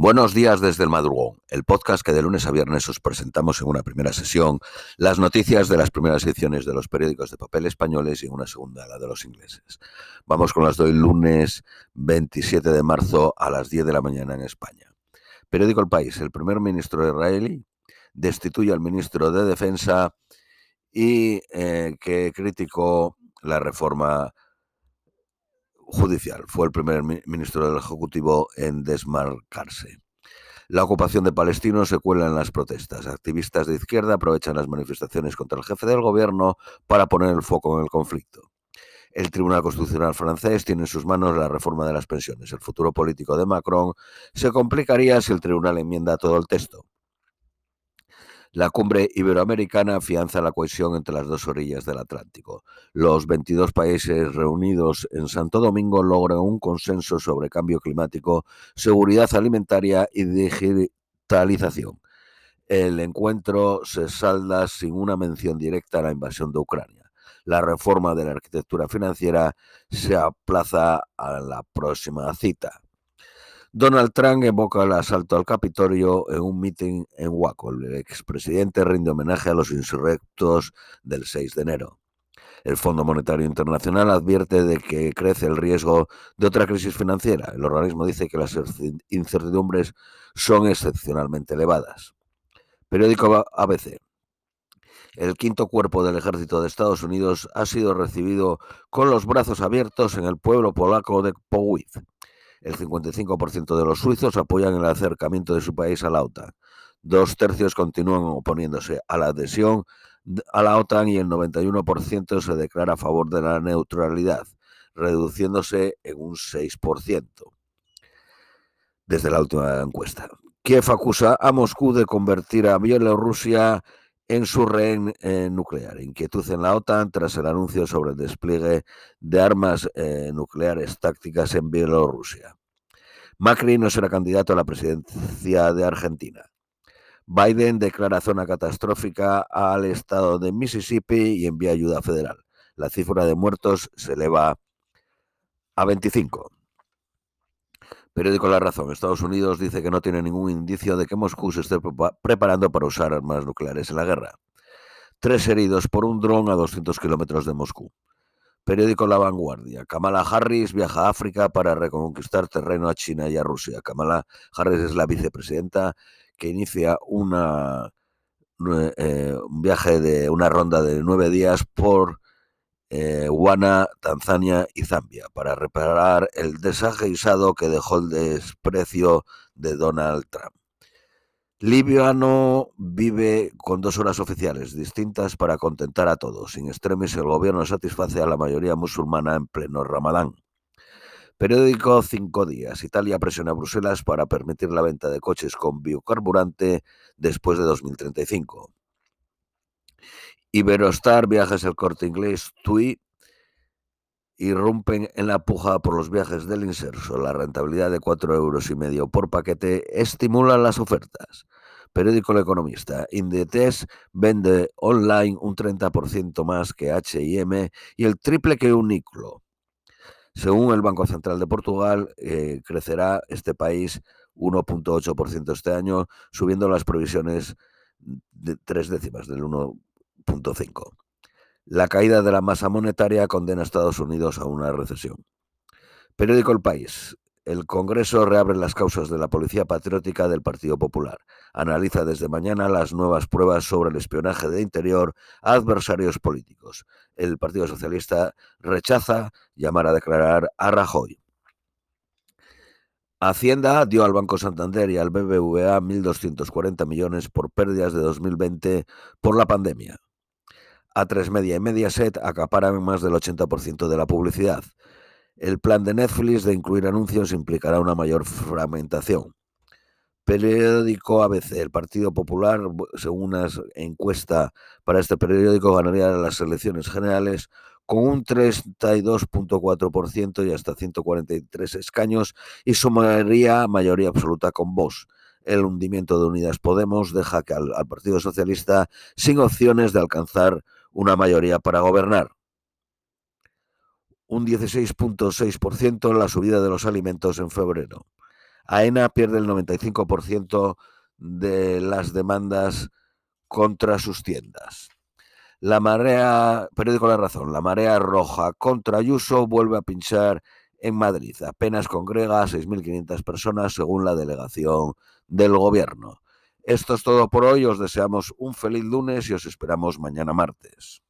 Buenos días desde el madrugón, el podcast que de lunes a viernes os presentamos en una primera sesión las noticias de las primeras ediciones de los periódicos de papel españoles y en una segunda la de los ingleses. Vamos con las de lunes 27 de marzo a las 10 de la mañana en España. Periódico El País, el primer ministro israelí destituye al ministro de Defensa y eh, que criticó la reforma judicial. Fue el primer ministro del Ejecutivo en desmarcarse. La ocupación de palestinos se cuela en las protestas. Activistas de izquierda aprovechan las manifestaciones contra el jefe del gobierno para poner el foco en el conflicto. El Tribunal Constitucional francés tiene en sus manos la reforma de las pensiones. El futuro político de Macron se complicaría si el tribunal enmienda todo el texto. La cumbre iberoamericana afianza la cohesión entre las dos orillas del Atlántico. Los 22 países reunidos en Santo Domingo logran un consenso sobre cambio climático, seguridad alimentaria y digitalización. El encuentro se salda sin una mención directa a la invasión de Ucrania. La reforma de la arquitectura financiera se aplaza a la próxima cita. Donald Trump evoca el asalto al Capitolio en un mitin en Waco. El expresidente rinde homenaje a los insurrectos del 6 de enero. El Fondo Monetario Internacional advierte de que crece el riesgo de otra crisis financiera. El organismo dice que las incertidumbres son excepcionalmente elevadas. Periódico ABC. El quinto cuerpo del ejército de Estados Unidos ha sido recibido con los brazos abiertos en el pueblo polaco de Powidz. El 55% de los suizos apoyan el acercamiento de su país a la OTAN. Dos tercios continúan oponiéndose a la adhesión a la OTAN y el 91% se declara a favor de la neutralidad, reduciéndose en un 6% desde la última encuesta. Kiev acusa a Moscú de convertir a Bielorrusia en su rehén eh, nuclear. Inquietud en la OTAN tras el anuncio sobre el despliegue de armas eh, nucleares tácticas en Bielorrusia. Macri no será candidato a la presidencia de Argentina. Biden declara zona catastrófica al estado de Mississippi y envía ayuda federal. La cifra de muertos se eleva a 25. Periódico La Razón. Estados Unidos dice que no tiene ningún indicio de que Moscú se esté preparando para usar armas nucleares en la guerra. Tres heridos por un dron a 200 kilómetros de Moscú. Periódico La Vanguardia. Kamala Harris viaja a África para reconquistar terreno a China y a Rusia. Kamala Harris es la vicepresidenta que inicia una, eh, un viaje de una ronda de nueve días por eh, Tanzania y Zambia para reparar el desajeisado que dejó el desprecio de Donald Trump. Libiano vive con dos horas oficiales distintas para contentar a todos. Sin extremis, el gobierno satisface a la mayoría musulmana en pleno Ramadán. Periódico Cinco Días. Italia presiona a Bruselas para permitir la venta de coches con biocarburante después de 2035. Iberostar, Viajes El Corte Inglés, TUI irrumpen en la puja por los viajes del inserso. La rentabilidad de cuatro euros y medio por paquete estimula las ofertas. Periódico El Economista. Inditex vende online un 30% más que H&M y el triple que Uniclo. Según el Banco Central de Portugal, eh, crecerá este país 1.8% este año, subiendo las previsiones de tres décimas del 1 la caída de la masa monetaria condena a Estados Unidos a una recesión. Periódico El País. El Congreso reabre las causas de la Policía Patriótica del Partido Popular. Analiza desde mañana las nuevas pruebas sobre el espionaje de interior a adversarios políticos. El Partido Socialista rechaza llamar a declarar a Rajoy. Hacienda dio al Banco Santander y al BBVA 1.240 millones por pérdidas de 2020 por la pandemia. A3 Media y Mediaset acaparan más del 80% de la publicidad. El plan de Netflix de incluir anuncios implicará una mayor fragmentación. Periódico ABC. El Partido Popular, según una encuesta para este periódico, ganaría las elecciones generales con un 32.4% y hasta 143 escaños y sumaría mayoría absoluta con Vox. El hundimiento de Unidas Podemos deja que al Partido Socialista sin opciones de alcanzar una mayoría para gobernar. Un 16.6% en la subida de los alimentos en febrero. AENA pierde el 95% de las demandas contra sus tiendas. La marea, periódico La Razón, la marea roja contra Ayuso vuelve a pinchar en Madrid. Apenas congrega a 6.500 personas según la delegación del gobierno. Esto es todo por hoy. Os deseamos un feliz lunes y os esperamos mañana martes.